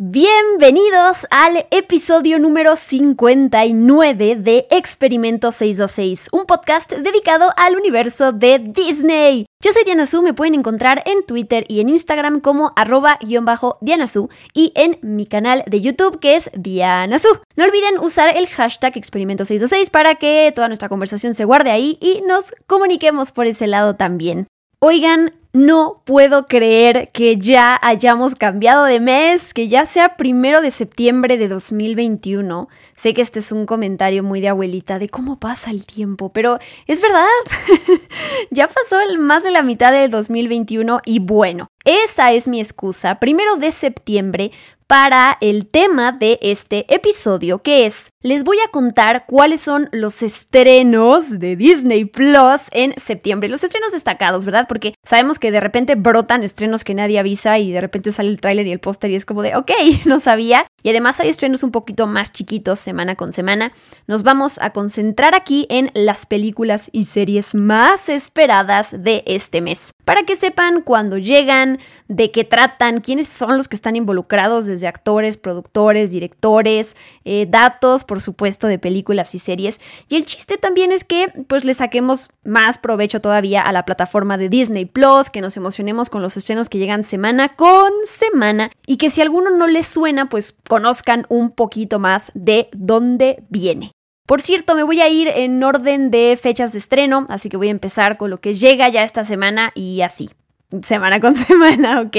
Bienvenidos al episodio número 59 de Experimento 626, un podcast dedicado al universo de Disney. Yo soy Diana Su, me pueden encontrar en Twitter y en Instagram como arroba-diana y en mi canal de YouTube que es Diana Su. No olviden usar el hashtag Experimento 626 para que toda nuestra conversación se guarde ahí y nos comuniquemos por ese lado también. Oigan, no puedo creer que ya hayamos cambiado de mes, que ya sea primero de septiembre de 2021. Sé que este es un comentario muy de abuelita de cómo pasa el tiempo, pero es verdad. ya pasó más de la mitad de 2021 y bueno, esa es mi excusa. Primero de septiembre para el tema de este episodio, que es, les voy a contar cuáles son los estrenos de Disney Plus en septiembre. Los estrenos destacados, ¿verdad? Porque sabemos que de repente brotan estrenos que nadie avisa y de repente sale el tráiler y el póster y es como de, ok, no sabía. Y además hay estrenos un poquito más chiquitos semana con semana. Nos vamos a concentrar aquí en las películas y series más esperadas de este mes. Para que sepan cuándo llegan, de qué tratan, quiénes son los que están involucrados desde actores, productores, directores, eh, datos, por supuesto, de películas y series. Y el chiste también es que pues le saquemos más provecho todavía a la plataforma de Disney Plus, que nos emocionemos con los estrenos que llegan semana con semana y que si alguno no les suena, pues conozcan un poquito más de dónde viene. Por cierto, me voy a ir en orden de fechas de estreno, así que voy a empezar con lo que llega ya esta semana y así, semana con semana, ¿ok?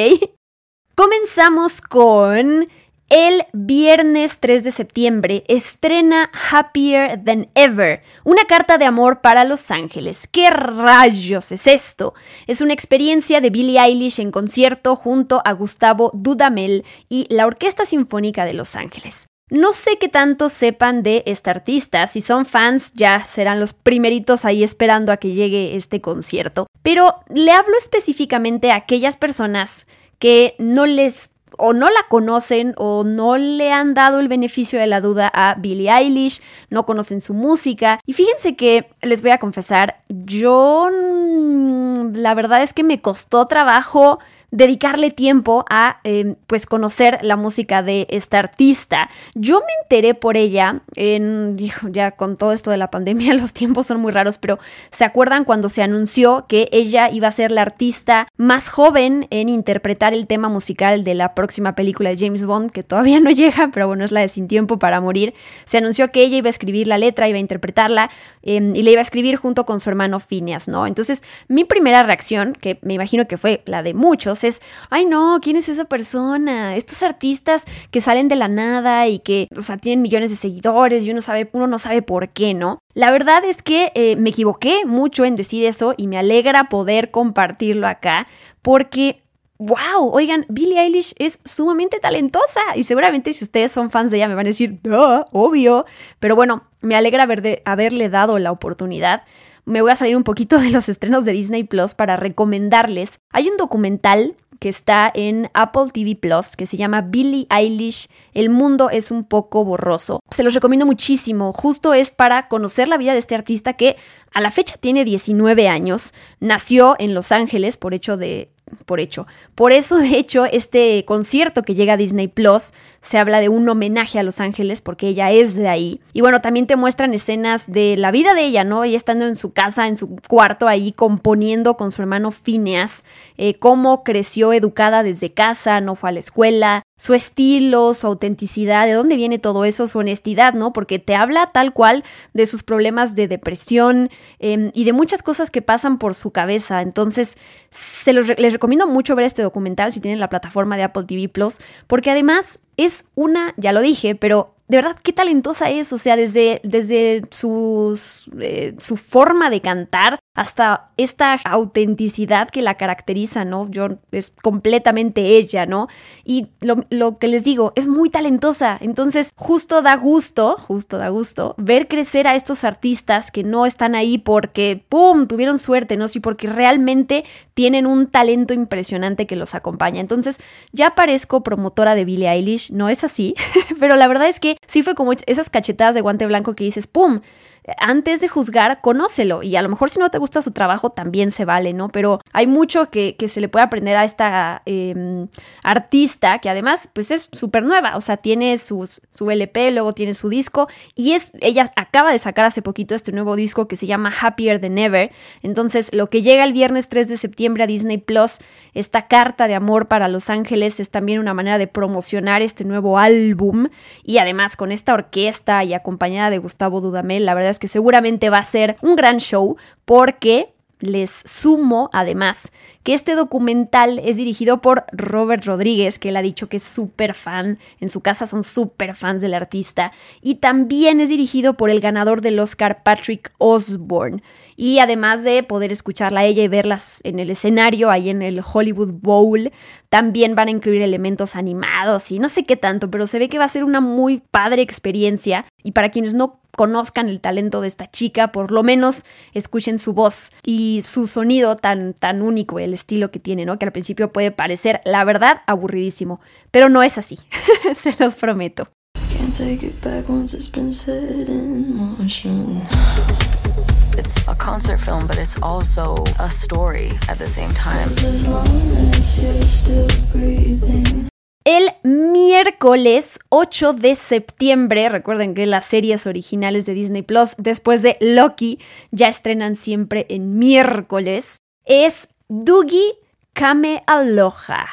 Comenzamos con el viernes 3 de septiembre estrena Happier Than Ever, una carta de amor para Los Ángeles. ¿Qué rayos es esto? Es una experiencia de Billie Eilish en concierto junto a Gustavo Dudamel y la Orquesta Sinfónica de Los Ángeles. No sé qué tanto sepan de esta artista, si son fans ya serán los primeritos ahí esperando a que llegue este concierto, pero le hablo específicamente a aquellas personas que no les o no la conocen o no le han dado el beneficio de la duda a Billie Eilish, no conocen su música. Y fíjense que les voy a confesar, yo mm, la verdad es que me costó trabajo dedicarle tiempo a eh, pues conocer la música de esta artista. Yo me enteré por ella en, ya con todo esto de la pandemia los tiempos son muy raros, pero ¿se acuerdan cuando se anunció que ella iba a ser la artista más joven en interpretar el tema musical de la próxima película de James Bond, que todavía no llega, pero bueno, es la de Sin Tiempo para Morir? Se anunció que ella iba a escribir la letra, iba a interpretarla em, y la iba a escribir junto con su hermano Phineas, ¿no? Entonces, mi primera reacción, que me imagino que fue la de muchos, es, ay no, ¿quién es esa persona? Estos artistas que salen de la nada y que, o sea, tienen millones de seguidores y uno, sabe, uno no sabe por qué, ¿no? La verdad es que eh, me equivoqué mucho en decir eso y me alegra poder compartirlo acá porque wow, oigan, Billie Eilish es sumamente talentosa y seguramente si ustedes son fans de ella me van a decir, duh, obvio, pero bueno, me alegra haberle dado la oportunidad me voy a salir un poquito de los estrenos de Disney Plus para recomendarles. Hay un documental que está en Apple TV Plus que se llama Billie Eilish, El mundo es un poco borroso. Se los recomiendo muchísimo, justo es para conocer la vida de este artista que a la fecha tiene 19 años, nació en Los Ángeles por hecho de por hecho. Por eso, de hecho, este concierto que llega a Disney Plus se habla de un homenaje a Los Ángeles porque ella es de ahí. Y bueno, también te muestran escenas de la vida de ella, ¿no? Ella estando en su casa, en su cuarto ahí componiendo con su hermano Phineas, eh, cómo creció educada desde casa, no fue a la escuela, su estilo, su autenticidad, de dónde viene todo eso, su honestidad, ¿no? Porque te habla tal cual de sus problemas de depresión em, y de muchas cosas que pasan por su cabeza. Entonces, se los, les recomiendo mucho ver este documental si tienen la plataforma de Apple TV Plus, porque además es una, ya lo dije, pero de verdad qué talentosa es, o sea, desde, desde eh, su forma de cantar hasta esta autenticidad que la caracteriza, ¿no? Yo es completamente ella, ¿no? Y lo, lo, que les digo, es muy talentosa. Entonces, justo da gusto, justo da gusto, ver crecer a estos artistas que no están ahí porque, ¡pum!, tuvieron suerte, ¿no? Sí, porque realmente tienen un talento impresionante que los acompaña. Entonces, ya parezco promotora de Billie Eilish, no es así, pero la verdad es que sí fue como esas cachetadas de guante blanco que dices, ¡pum! Antes de juzgar, conócelo. Y a lo mejor si no te gusta su trabajo, también se vale, ¿no? Pero hay mucho que, se le puede aprender a esta em, artista, que además, pues es súper nueva. O sea, tiene sus, su LP, luego tiene su disco. Y es, ella acaba de sacar hace poquito este nuevo disco que se llama Happier Than Ever. Entonces, lo que llega el viernes 3 de septiembre a Disney Plus, esta carta de amor para Los Ángeles, es también una manera de promocionar este nuevo álbum. Y además, con esta orquesta y acompañada de Gustavo Dudamel, la verdad es que seguramente va a ser un gran show porque les sumo además que este documental es dirigido por Robert Rodríguez, que él ha dicho que es súper fan, en su casa son súper fans del artista, y también es dirigido por el ganador del Oscar Patrick Osborne. Y además de poder escucharla a ella y verlas en el escenario, ahí en el Hollywood Bowl, también van a incluir elementos animados y no sé qué tanto, pero se ve que va a ser una muy padre experiencia. Y para quienes no conozcan el talento de esta chica, por lo menos escuchen su voz y su sonido tan, tan único, el estilo que tiene, ¿no? Que al principio puede parecer, la verdad, aburridísimo, pero no es así, se los prometo. It's a concert film, but it's also a story at the same time. El miércoles 8 de septiembre, recuerden que las series originales de Disney Plus, después de Loki, ya estrenan siempre en miércoles, es Doogie Kame Aloha.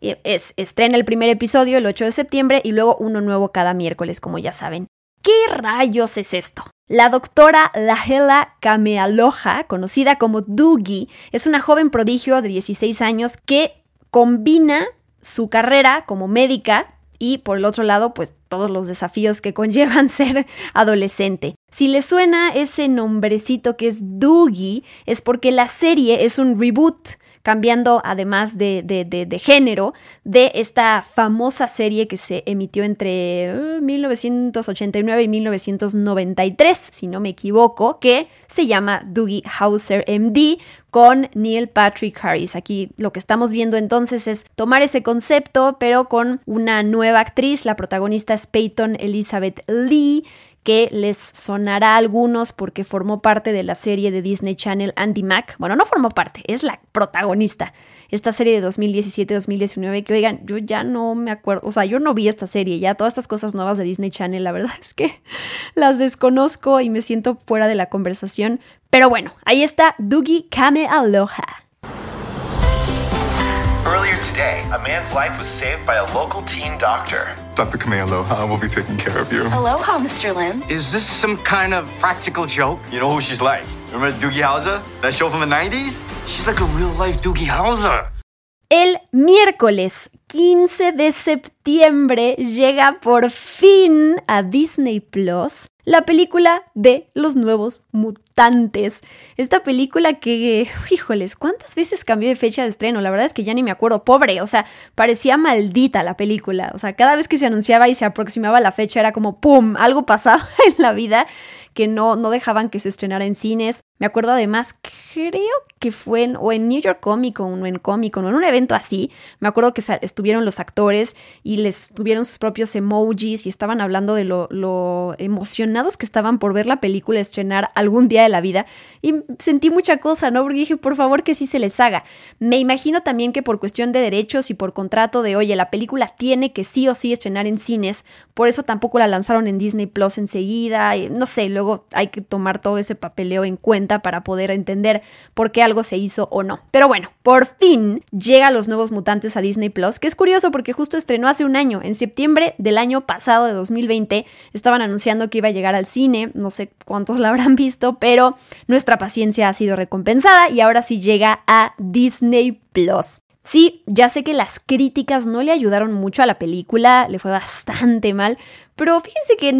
Es, estrena el primer episodio el 8 de septiembre y luego uno nuevo cada miércoles, como ya saben. ¿Qué rayos es esto? La doctora Lahela Kamealoha, conocida como Doogie, es una joven prodigio de 16 años que combina su carrera como médica y por el otro lado, pues todos los desafíos que conllevan ser adolescente. Si le suena ese nombrecito que es Doogie, es porque la serie es un reboot cambiando además de, de, género de esta famosa serie que se emitió entre 1989 uh, y 1993, si no me equivoco, que se llama Doogie Hauser MD con Neil Patrick Harris. Aquí lo que estamos viendo entonces es tomar ese concepto, pero con una nueva actriz. La protagonista es Peyton Elizabeth Lee que les sonará a algunos porque formó parte de la serie de Disney Channel Andy Mac. Bueno, no formó parte, es la protagonista. Esta serie de 2017-2019 que oigan, yo ya no me acuerdo, o sea, yo no vi esta serie, ya todas estas cosas nuevas de Disney Channel, la verdad es que las desconozco y me siento fuera de la conversación. Pero bueno, ahí está Doogie Kame Aloha. Today, a man's life was saved by a local teen doctor. Dr. Kamealoha will be taking care of you. Aloha, Mr. Lin. Is this some kind of practical joke? You know who she's like? Remember Doogie Howser? That show from the 90s? She's like a real life Doogie Howser. El miércoles 15 de septiembre llega por fin a Disney Plus la película de los nuevos mutantes. Esta película que, híjoles, ¿cuántas veces cambió de fecha de estreno? La verdad es que ya ni me acuerdo, pobre, o sea, parecía maldita la película. O sea, cada vez que se anunciaba y se aproximaba la fecha era como, ¡pum!, algo pasaba en la vida que no, no dejaban que se estrenara en cines. Me acuerdo además, creo que fue en, o en New York Comic Con o en Comic Con o en un evento así. Me acuerdo que estuvieron los actores y les tuvieron sus propios emojis y estaban hablando de lo, lo que estaban por ver la película estrenar algún día de la vida. Y sentí mucha cosa, ¿no? Porque dije, por favor que sí se les haga. Me imagino también que por cuestión de derechos y por contrato de, oye, la película tiene que sí o sí estrenar en cines. Por eso tampoco la lanzaron en Disney Plus enseguida. no sé, luego hay que tomar todo ese papeleo en cuenta para poder entender por qué algo se hizo o no. Pero bueno, por fin llega Los Nuevos Mutantes a Disney Plus, que es curioso porque justo estrenó hace un año, en septiembre del año pasado de 2020, estaban anunciando que iba a llegar al cine, no sé cuántos la habrán visto, pero nuestra paciencia ha sido recompensada y ahora sí llega a Disney Plus. Sí, ya sé que las críticas no le ayudaron mucho a la película, le fue bastante mal, pero fíjense que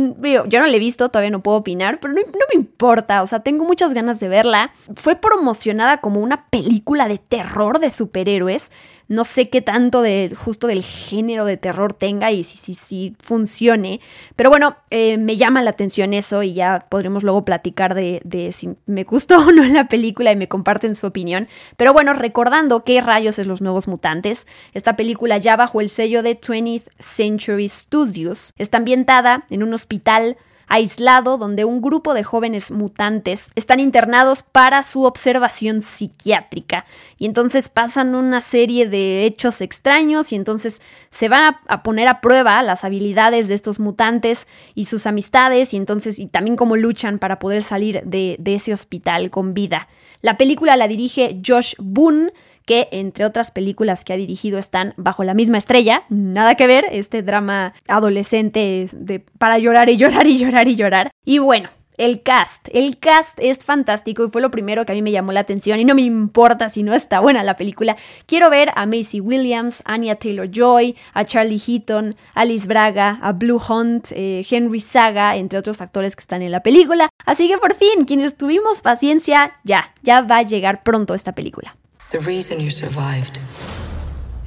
yo no la he visto, todavía no puedo opinar, pero no, me importa, o sea, tengo muchas ganas de verla. Fue promocionada como una película de terror de superhéroes. No sé qué tanto de justo del género de terror tenga y si, si, si funcione. Pero bueno, eh, me llama la atención eso y ya podremos luego platicar de, de, si me gustó o no la película y me comparten su opinión. Pero bueno, recordando qué rayos es Los Nuevos Mutantes, esta película ya bajo el sello de 20th Century Studios está ambientada en un hospital aislado donde un grupo de jóvenes mutantes están internados para su observación psiquiátrica. Y entonces pasan una serie de hechos extraños y entonces se van a, poner a prueba las habilidades de estos mutantes y sus amistades y entonces y también cómo luchan para poder salir de, de ese hospital con vida. La película la dirige Josh Boone que entre otras películas que ha dirigido están Bajo la misma estrella, nada que ver, este drama adolescente de para llorar y llorar y llorar y llorar. Y bueno, el cast. El cast es fantástico y fue lo primero que a mí me llamó la atención y no me importa si no está buena la película. Quiero ver a Macy Williams, Anya Taylor Joy, a Charlie Heaton, Alice Braga, a Blue Hunt, eh, Henry Saga, entre otros actores que están en la película. Así que por fin, quienes tuvimos paciencia, ya, ya va a llegar pronto esta película. The reason you survived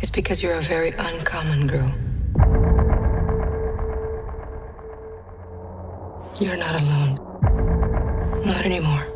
is because you're a very uncommon girl. You're not alone. Not anymore.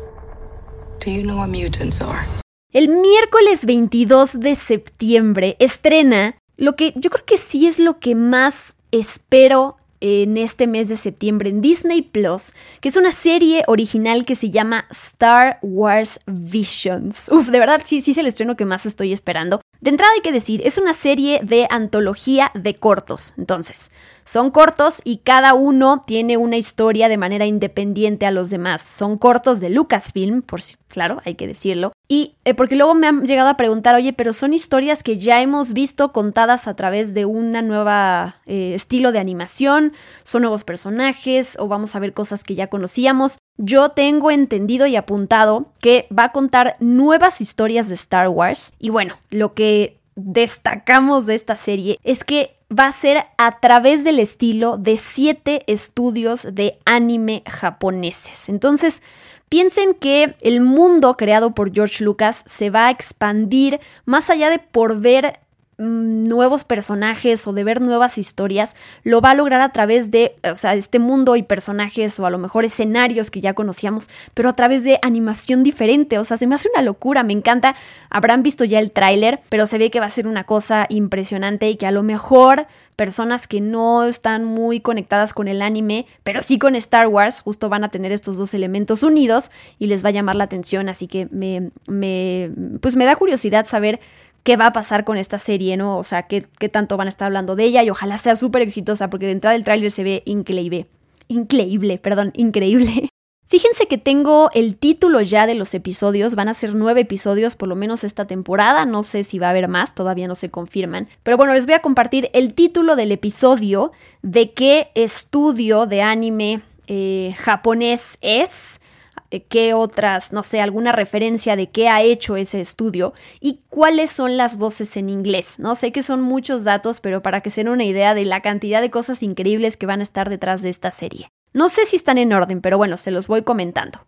Do you know what mutants are? El miércoles 22 de septiembre estrena lo que yo creo que sí es lo que más espero en este mes de septiembre en Disney Plus, que es una serie original que se llama Star Wars Visions. Uf, de verdad, sí, sí es el estreno que más estoy esperando. De entrada hay que decir, es una serie de antología de cortos. Entonces, son cortos y cada uno tiene una historia de manera independiente a los demás. Son cortos de Lucasfilm, por si, claro, hay que decirlo. Y eh, porque luego me han llegado a preguntar, oye, pero son historias que ya hemos visto contadas a través de una nueva eh, estilo de animación, son nuevos personajes o vamos a ver cosas que ya conocíamos. Yo tengo entendido y apuntado que va a contar nuevas historias de Star Wars. Y bueno, lo que destacamos de esta serie es que va a ser a través del estilo de siete estudios de anime japoneses. Entonces, piensen que el mundo creado por George Lucas se va a expandir más allá de por ver nuevos personajes o de ver nuevas historias, lo va a lograr a través de, o sea, este mundo y personajes o a lo mejor escenarios que ya conocíamos, pero a través de animación diferente, o sea, se me hace una locura, me encanta, habrán visto ya el tráiler, pero se ve que va a ser una cosa impresionante y que a lo mejor personas que no están muy conectadas con el anime, pero sí con Star Wars, justo van a tener estos dos elementos unidos y les va a llamar la atención, así que me, me pues me da curiosidad saber qué va a pasar con esta serie, ¿no? O sea, qué, qué tanto van a estar hablando de ella y ojalá sea súper exitosa porque de entrada el tráiler se ve increíble. Increíble, perdón, increíble. Fíjense que tengo el título ya de los episodios, van a ser nueve episodios por lo menos esta temporada, no sé si va a haber más, todavía no se confirman, pero bueno, les voy a compartir el título del episodio, de qué estudio de anime eh, japonés es, qué otras, no sé, alguna referencia de qué ha hecho ese estudio y cuáles son las voces en inglés. No sé que son muchos datos, pero para que se den una idea de la cantidad de cosas increíbles que van a estar detrás de esta serie. No sé si están en orden, pero bueno, se los voy comentando.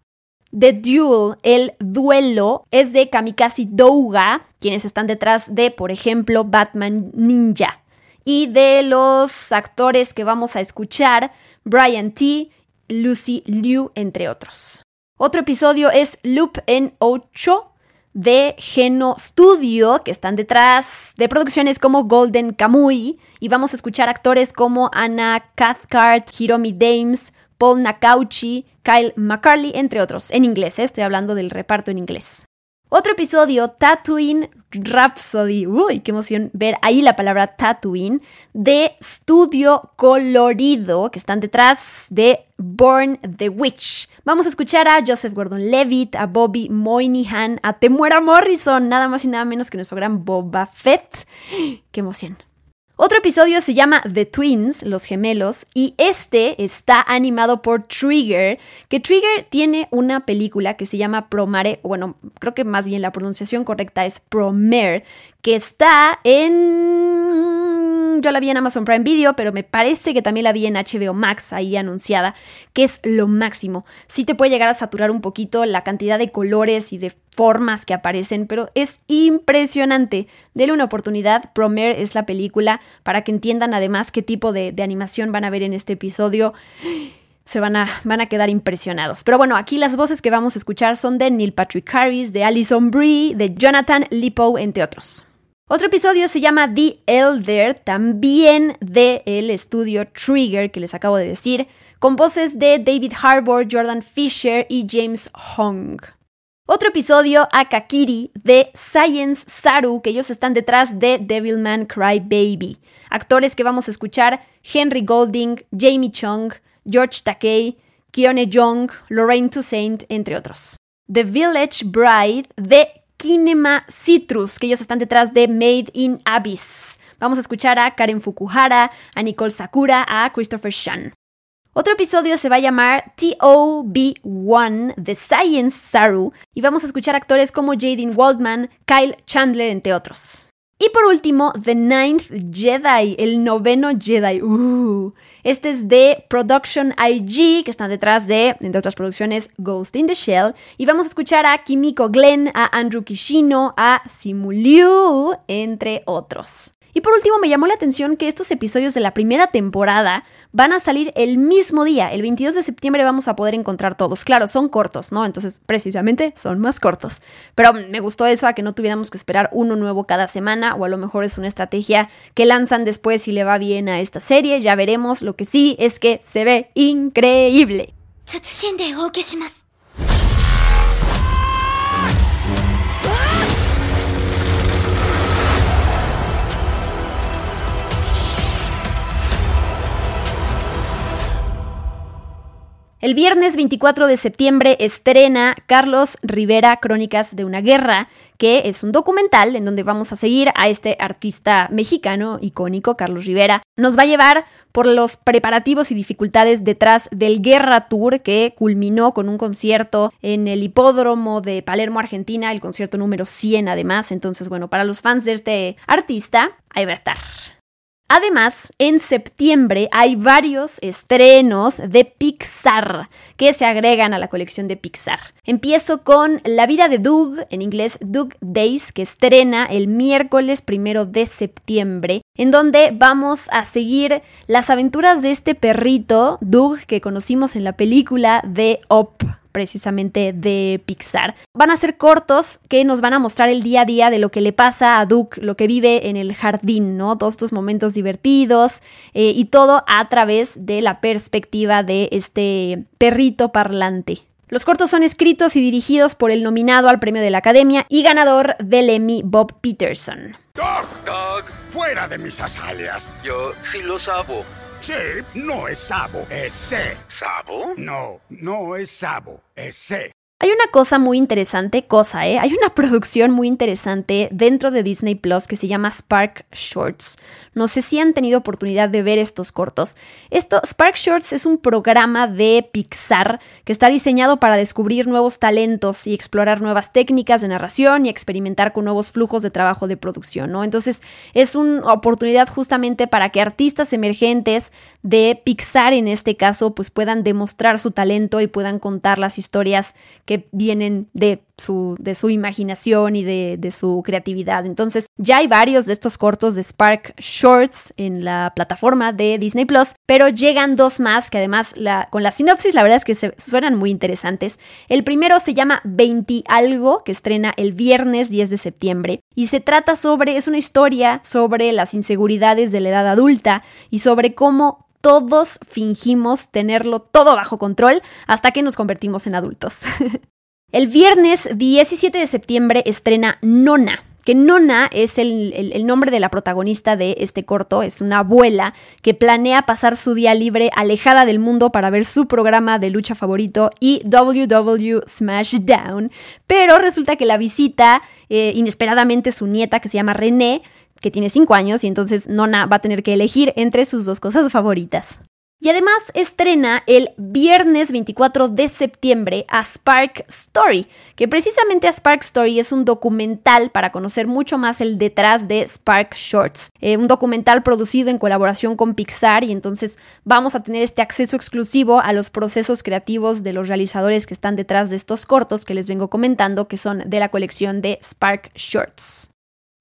The Duel, el duelo, es de Kamikaze Douga, quienes están detrás de, por ejemplo, Batman Ninja. Y de los actores que vamos a escuchar, Brian T., Lucy Liu, entre otros. Otro episodio es Loop en 8 de Geno Studio, que están detrás de producciones como Golden Kamui. Y vamos a escuchar actores como Anna Cathcart, Hiromi Dames, Paul Nakauchi, Kyle McCarley, entre otros. En inglés, ¿eh? estoy hablando del reparto en inglés. Otro episodio, Tatooine Rhapsody. Uy, qué emoción ver ahí la palabra Tatooine. De Studio Colorido, que están detrás de Born the Witch. Vamos a escuchar a Joseph Gordon Levitt, a Bobby Moynihan, a Temuera Morrison, nada más y nada menos que nuestro gran Boba Fett. ¡Qué emoción! Otro episodio se llama The Twins, los gemelos, y este está animado por Trigger, que Trigger tiene una película que se llama Promare, bueno, creo que más bien la pronunciación correcta es Promare, que está en... Yo la vi en Amazon Prime Video, pero me parece que también la vi en HBO Max ahí anunciada, que es lo máximo. Sí te puede llegar a saturar un poquito la cantidad de colores y de formas que aparecen, pero es impresionante. Dele una oportunidad. Promare es la película para que entiendan además qué tipo de, animación van a ver en este episodio se van a, van a quedar impresionados. Pero bueno, aquí las voces que vamos a escuchar son de Neil Patrick Harris, de Alison Brie, de Jonathan Lippo, entre otros. Otro episodio se llama The Elder, también del el estudio Trigger, que les acabo de decir, con voces de David Harbour, Jordan Fisher y James Hong. Otro episodio, Akakiri, de Science Saru, que ellos están detrás de Devilman Cry Baby. Actores que vamos a escuchar, Henry Golding, Jamie Chung, George Takei, Keone Young, Lorraine Toussaint, entre otros. The Village Bride, de Kinema Citrus, que ellos están detrás de Made in Abyss. Vamos a escuchar a Karen Fukuhara, a Nicole Sakura, a Christopher Shan. Otro episodio se va a llamar TOB1 The Science Saru y vamos a escuchar actores como Jaden Waldman, Kyle Chandler, entre otros. Y por último, The Ninth Jedi, el noveno Jedi. Uh, este es de Production IG, que están detrás de, entre otras producciones, Ghost in the Shell. Y vamos a escuchar a Kimiko Glenn, a Andrew Kishino, a Simu Liu, entre otros. Y por último, me llamó la atención que estos episodios de la primera temporada van a salir el mismo día. El 22 de septiembre vamos a poder encontrar todos. Claro, son cortos, ¿no? Entonces, precisamente son más cortos. Pero me gustó eso a que no tuviéramos que esperar uno nuevo cada semana, o a lo mejor es una estrategia que lanzan después si le va bien a esta serie. Ya veremos. Lo que sí es que se ve increíble. El viernes 24 de septiembre estrena Carlos Rivera Crónicas de una Guerra, que es un documental en donde vamos a seguir a este artista mexicano icónico, Carlos Rivera. Nos va a llevar por los preparativos y dificultades detrás del Guerra Tour que culminó con un concierto en el hipódromo de Palermo, Argentina, el concierto número 100 además. Entonces, bueno, para los fans de este artista, ahí va a estar. Además, en septiembre hay varios estrenos de Pixar que se agregan a la colección de Pixar. Empiezo con La vida de Doug, en inglés Doug Days, que estrena el miércoles primero de septiembre, en donde vamos a seguir las aventuras de este perrito, Doug, que conocimos en la película de Op precisamente de Pixar. Van a ser cortos que nos van a mostrar el día a día de lo que le pasa a Duke, lo que vive en el jardín, ¿no? Todos estos momentos divertidos eh, y todo a través de la perspectiva de este perrito parlante. Los cortos son escritos y dirigidos por el nominado al premio de la Academia y ganador del Emmy Bob Peterson. Dog, Dog, fuera de mis azaleas. Yo sí lo sabo. Sí, no es sabo, es C. ¿Sabo? No, no es sabo, es C. Hay una cosa muy interesante, cosa, ¿eh? Hay una producción muy interesante dentro de Disney Plus que se llama Spark Shorts. No sé si han tenido oportunidad de ver estos cortos. Esto, Spark Shorts es un programa de Pixar que está diseñado para descubrir nuevos talentos y explorar nuevas técnicas de narración y experimentar con nuevos flujos de trabajo de producción, ¿no? Entonces, es una oportunidad justamente para que artistas emergentes de Pixar en este caso, pues puedan demostrar su talento y puedan contar las historias que vienen de su, de su imaginación y de, de, su creatividad. Entonces, ya hay varios de estos cortos de Spark Shorts en la plataforma de Disney Plus, pero llegan dos más que además la, con la sinopsis la verdad es que se, suenan muy interesantes. El primero se llama 20 algo, que estrena el viernes 10 de septiembre, y se trata sobre, es una historia sobre las inseguridades de la edad adulta y sobre cómo todos fingimos tenerlo todo bajo control hasta que nos convertimos en adultos. el viernes 17 de septiembre estrena Nona, que Nona es el, nombre de la protagonista de este corto, es una abuela que planea pasar su día libre alejada del mundo para ver su programa de lucha favorito y WW Smashdown, pero resulta que la visita eh, inesperadamente su nieta que se llama René, que tiene 5 años y entonces Nona va a tener que elegir entre sus dos cosas favoritas. Y además estrena el viernes 24 de septiembre a Spark Story, que precisamente a Spark Story es un documental para conocer mucho más el detrás de Spark Shorts. Eh, un documental producido en colaboración con Pixar y entonces vamos a tener este acceso exclusivo a los procesos creativos de los realizadores que están detrás de estos cortos que les vengo comentando, que son de la colección de Spark Shorts.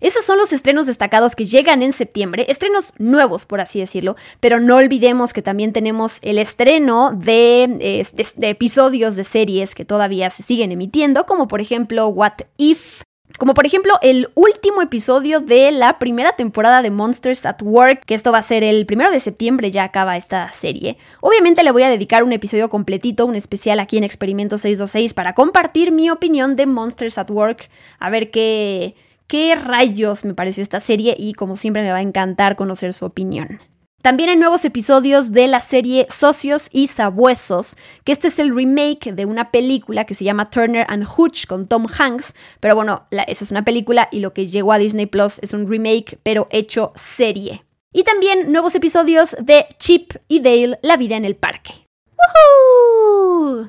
Esos son los estrenos destacados que llegan en septiembre, estrenos nuevos por así decirlo, pero no olvidemos que también tenemos el estreno de, episodios de series que todavía se siguen emitiendo, como por ejemplo What If, como por ejemplo el último episodio de la primera temporada de Monsters at Work, que esto va a ser el primero de septiembre, ya acaba esta serie. Obviamente le voy a dedicar un episodio completito, un especial aquí en Experimento 626 para compartir mi opinión de Monsters at Work, a ver qué qué rayos me pareció esta serie y como siempre me va a encantar conocer su opinión. También hay nuevos episodios de la serie Socios y Sabuesos, que este es el remake de una película que se llama Turner and Hooch con Tom Hanks, pero bueno, esa es una película y lo que llegó a Disney Plus es un remake, pero hecho serie. Y también nuevos episodios de Chip y Dale, La vida en el parque.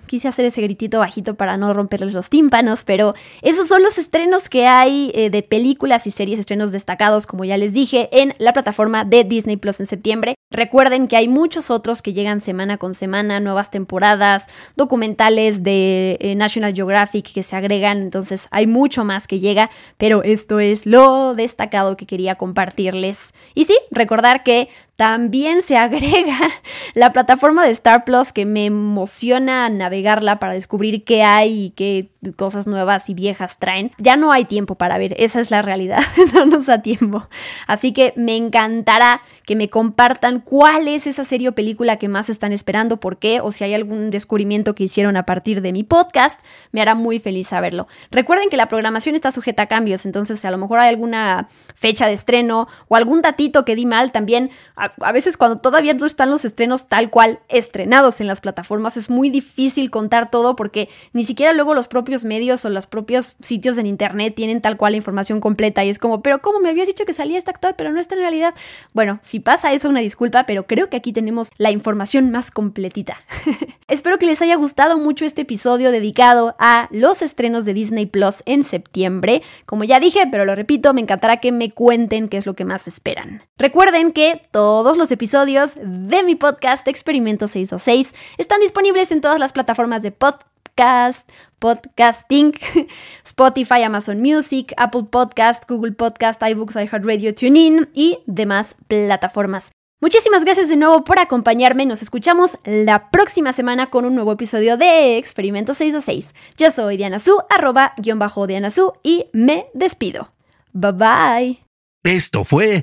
Quise hacer ese gritito bajito para no romperles los tímpanos, pero esos son los estrenos que hay eh, de películas y series, estrenos destacados, como ya les dije, en la plataforma de Disney Plus en septiembre. Recuerden que hay muchos otros que llegan semana con semana, nuevas temporadas, documentales de eh, National Geographic que se agregan, entonces hay mucho más que llega, pero esto es lo destacado que quería compartirles. Y sí, recordar que también se agrega la plataforma de Star Plus que me emociona navegarla para descubrir qué hay y qué cosas nuevas y viejas traen. Ya no hay tiempo para ver, esa es la realidad, no nos da tiempo. Así que me encantará que me compartan cuál es esa serie o película que más están esperando, por qué, o si hay algún descubrimiento que hicieron a partir de mi podcast, me hará muy feliz saberlo. Recuerden que la programación está sujeta a cambios, entonces a lo mejor hay alguna fecha de estreno o algún datito que di mal también a, veces cuando todavía no están los estrenos tal cual estrenados en las plataformas es muy difícil contar todo porque ni siquiera luego los propios medios o los propios sitios en internet tienen tal cual la información completa y es como, pero ¿cómo me habías dicho que salía este actor pero no está en realidad? Bueno, si pasa eso una disculpa, pero creo que aquí tenemos la información más completita. Espero que les haya gustado mucho este episodio dedicado a los estrenos de Disney Plus en septiembre. Como ya dije, pero lo repito, me encantará que me cuenten qué es lo que más esperan. Recuerden que todo todos los episodios de mi podcast Experimento 606 están disponibles en todas las plataformas de podcast, podcasting, Spotify, Amazon Music, Apple Podcast, Google Podcast, iBooks, iHeartRadio, TuneIn y demás plataformas. Muchísimas gracias de nuevo por acompañarme. Nos escuchamos la próxima semana con un nuevo episodio de Experimento 606. Yo soy Diana Su, arroba guion bajo Diana y me despido. Bye bye. Esto fue